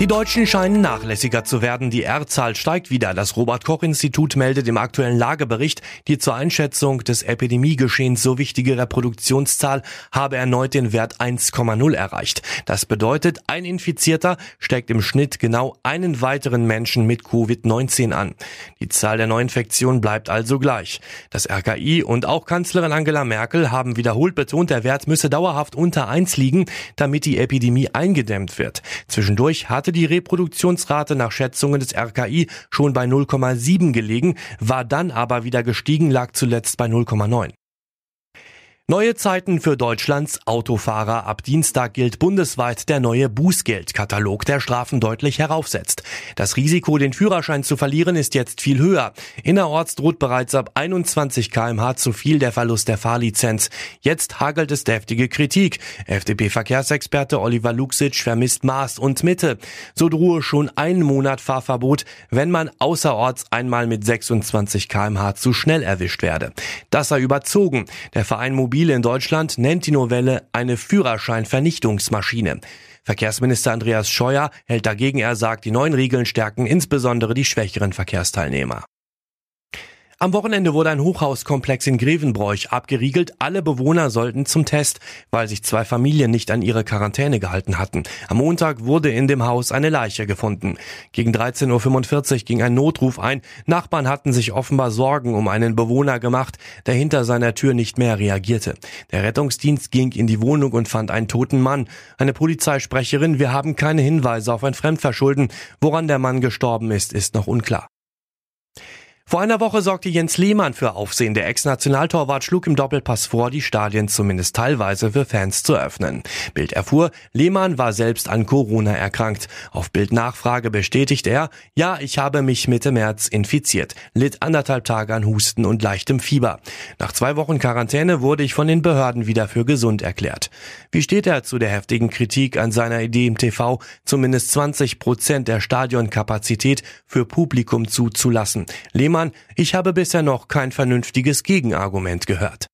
Die Deutschen scheinen nachlässiger zu werden. Die R-Zahl steigt wieder. Das Robert-Koch-Institut meldet im aktuellen Lagebericht, die zur Einschätzung des Epidemiegeschehens so wichtige Reproduktionszahl habe erneut den Wert 1,0 erreicht. Das bedeutet, ein Infizierter steckt im Schnitt genau einen weiteren Menschen mit Covid-19 an. Die Zahl der Neuinfektionen bleibt also gleich. Das RKI und auch Kanzlerin Angela Merkel haben wiederholt betont, der Wert müsse dauerhaft unter 1 liegen, damit die Epidemie eingedämmt wird. Zwischendurch hat hatte die Reproduktionsrate nach Schätzungen des RKI schon bei 0,7 gelegen, war dann aber wieder gestiegen, lag zuletzt bei 0,9. Neue Zeiten für Deutschlands Autofahrer. Ab Dienstag gilt bundesweit der neue Bußgeldkatalog, der Strafen deutlich heraufsetzt. Das Risiko, den Führerschein zu verlieren, ist jetzt viel höher. Innerorts droht bereits ab 21 kmh zu viel der Verlust der Fahrlizenz. Jetzt hagelt es deftige Kritik. FDP-Verkehrsexperte Oliver Luxic vermisst Maß und Mitte. So drohe schon ein Monat Fahrverbot, wenn man außerorts einmal mit 26 kmh zu schnell erwischt werde. Das sei überzogen. Der Verein Mobil Automobil in Deutschland nennt die Novelle eine Führerscheinvernichtungsmaschine. Verkehrsminister Andreas Scheuer hält dagegen, er sagt, die neuen Regeln stärken insbesondere die schwächeren Verkehrsteilnehmer. Am Wochenende wurde ein Hochhauskomplex in Grevenbroich abgeriegelt. Alle Bewohner sollten zum Test, weil sich zwei Familien nicht an ihre Quarantäne gehalten hatten. Am Montag wurde in dem Haus eine Leiche gefunden. Gegen 13.45 Uhr ging ein Notruf ein. Nachbarn hatten sich offenbar Sorgen um einen Bewohner gemacht, der hinter seiner Tür nicht mehr reagierte. Der Rettungsdienst ging in die Wohnung und fand einen toten Mann. Eine Polizeisprecherin, wir haben keine Hinweise auf ein Fremdverschulden. Woran der Mann gestorben ist, ist noch unklar. Vor einer Woche sorgte Jens Lehmann für Aufsehen. Der Ex-Nationaltorwart schlug im Doppelpass vor, die Stadien zumindest teilweise für Fans zu öffnen. Bild erfuhr, Lehmann war selbst an Corona erkrankt. Auf Bildnachfrage bestätigt er, ja, ich habe mich Mitte März infiziert, litt anderthalb Tage an Husten und leichtem Fieber. Nach zwei Wochen Quarantäne wurde ich von den Behörden wieder für gesund erklärt. Wie steht er zu der heftigen Kritik an seiner Idee im TV, zumindest 20 Prozent der Stadionkapazität für Publikum zuzulassen? Lehmann Zimmermann, ich habe bisher noch kein vernünftiges Gegenargument gehört.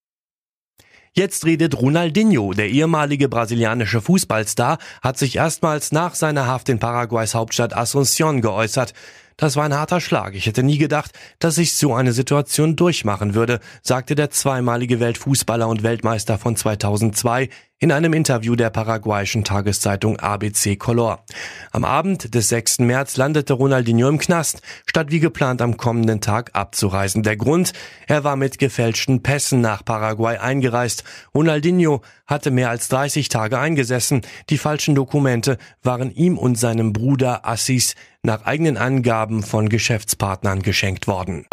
Jetzt redet Ronaldinho, der ehemalige brasilianische Fußballstar, hat sich erstmals nach seiner Haft in Paraguays Hauptstadt Asunción geäußert. Das war ein harter Schlag. Ich hätte nie gedacht, dass ich so eine Situation durchmachen würde, sagte der zweimalige Weltfußballer und Weltmeister von 2002 in einem Interview der paraguayischen Tageszeitung ABC Color. Am Abend des 6. März landete Ronaldinho im Knast, statt wie geplant am kommenden Tag abzureisen. Der Grund? Er war mit gefälschten Pässen nach Paraguay eingereist. Ronaldinho hatte mehr als 30 Tage eingesessen. Die falschen Dokumente waren ihm und seinem Bruder Assis nach eigenen Angaben von Geschäftspartnern geschenkt worden.